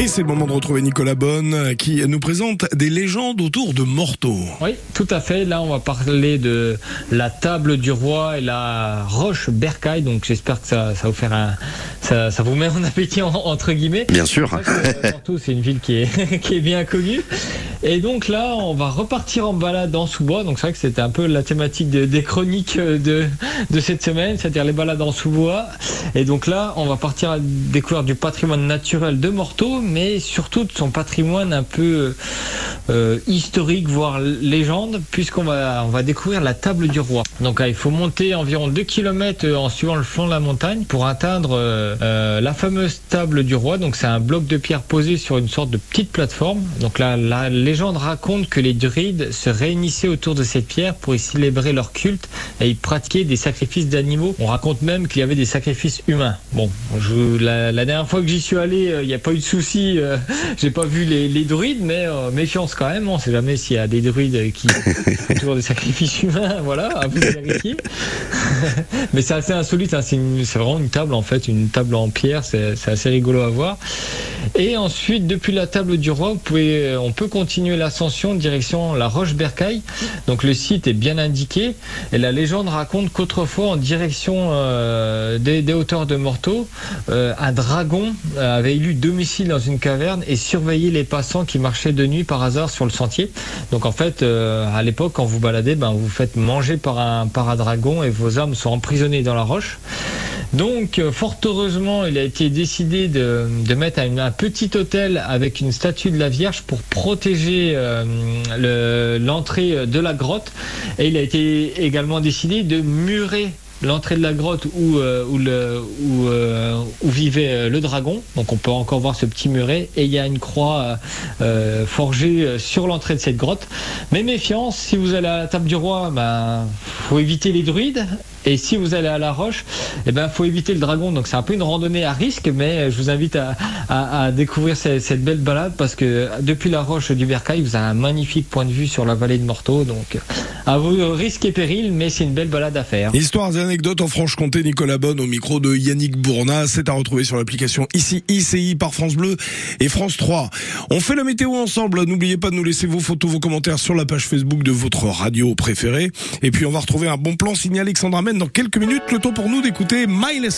Et c'est le moment de retrouver Nicolas Bonne qui nous présente des légendes autour de Morteau. Oui, tout à fait. Là, on va parler de la table du roi et la roche Bercaille. Donc, j'espère que ça, vous faire un, ça, ça vous met en appétit entre guillemets. Bien sûr. Morteau, c'est une ville qui est, qui est bien connue. Et donc là, on va repartir en balade en sous-bois. Donc c'est vrai que c'était un peu la thématique de, des chroniques de, de cette semaine, c'est-à-dire les balades en sous-bois. Et donc là, on va partir à découvrir du patrimoine naturel de Morteau, mais surtout de son patrimoine un peu euh, historique, voire légende, puisqu'on va, on va découvrir la table du roi. Donc là, il faut monter environ 2 km en suivant le flanc de la montagne pour atteindre euh, la fameuse table du roi. Donc c'est un bloc de pierre posé sur une sorte de petite plateforme. Donc là, la légende raconte que les druides se réunissaient autour de cette pierre pour y célébrer leur culte et y pratiquer des sacrifices d'animaux. On raconte même qu'il y avait des sacrifices humains. Bon, je, la, la, dernière fois que j'y suis allé, il n'y a pas eu de souci. Euh, J'ai pas vu les, druides, mais euh, méfiance quand même. On sait jamais s'il y a des druides qui font toujours des sacrifices humains. Voilà, à vous vérifier. mais c'est assez insolite. Hein. C'est vraiment une table en fait, une table en pierre. C'est assez rigolo à voir. Et ensuite, depuis la table du roi, pouvez, on peut continuer l'ascension direction la Roche Bercaille. Donc le site est bien indiqué. Et la légende raconte qu'autrefois, en direction euh, des, des, hauteurs de Morteau, euh, un dragon avait élu domicile dans une caverne et surveillait les passants qui marchaient de nuit par hasard sur le sentier. Donc en fait, euh, à l'époque, quand vous baladez, ben, vous vous faites manger par un, par un dragon et vos âmes sont emprisonnées dans la roche. Donc, fort heureusement, il a été décidé de, mettre un, petit hôtel avec une statue de la Vierge pour protéger euh, l'entrée le, de la grotte. Et il a été également décidé de murer l'entrée de la grotte où, euh, euh, vivait le dragon. Donc on peut encore voir ce petit muret. Et il y a une croix euh, forgée sur l'entrée de cette grotte. Mais méfiance, si vous allez à la table du roi, ben, faut éviter les druides. Et si vous allez à la roche, eh ben faut éviter le dragon. Donc c'est un peu une randonnée à risque, mais je vous invite à, découvrir cette, cette, belle balade parce que depuis la roche du Bercail, vous avez un magnifique point de vue sur la vallée de Morteau. Donc à vos risques et périls, mais c'est une belle balade à faire. Histoire et anecdotes en Franche-Comté, Nicolas Bonne au micro de Yannick Bourna. C'est à retrouver sur l'application ici ICI par France Bleu et France 3. On fait la météo ensemble. N'oubliez pas de nous laisser vos photos, vos commentaires sur la page Facebook de votre radio préférée. Et puis on va retrouver un bon plan signé Alexandra Men dans quelques minutes. Le temps pour nous d'écouter Miles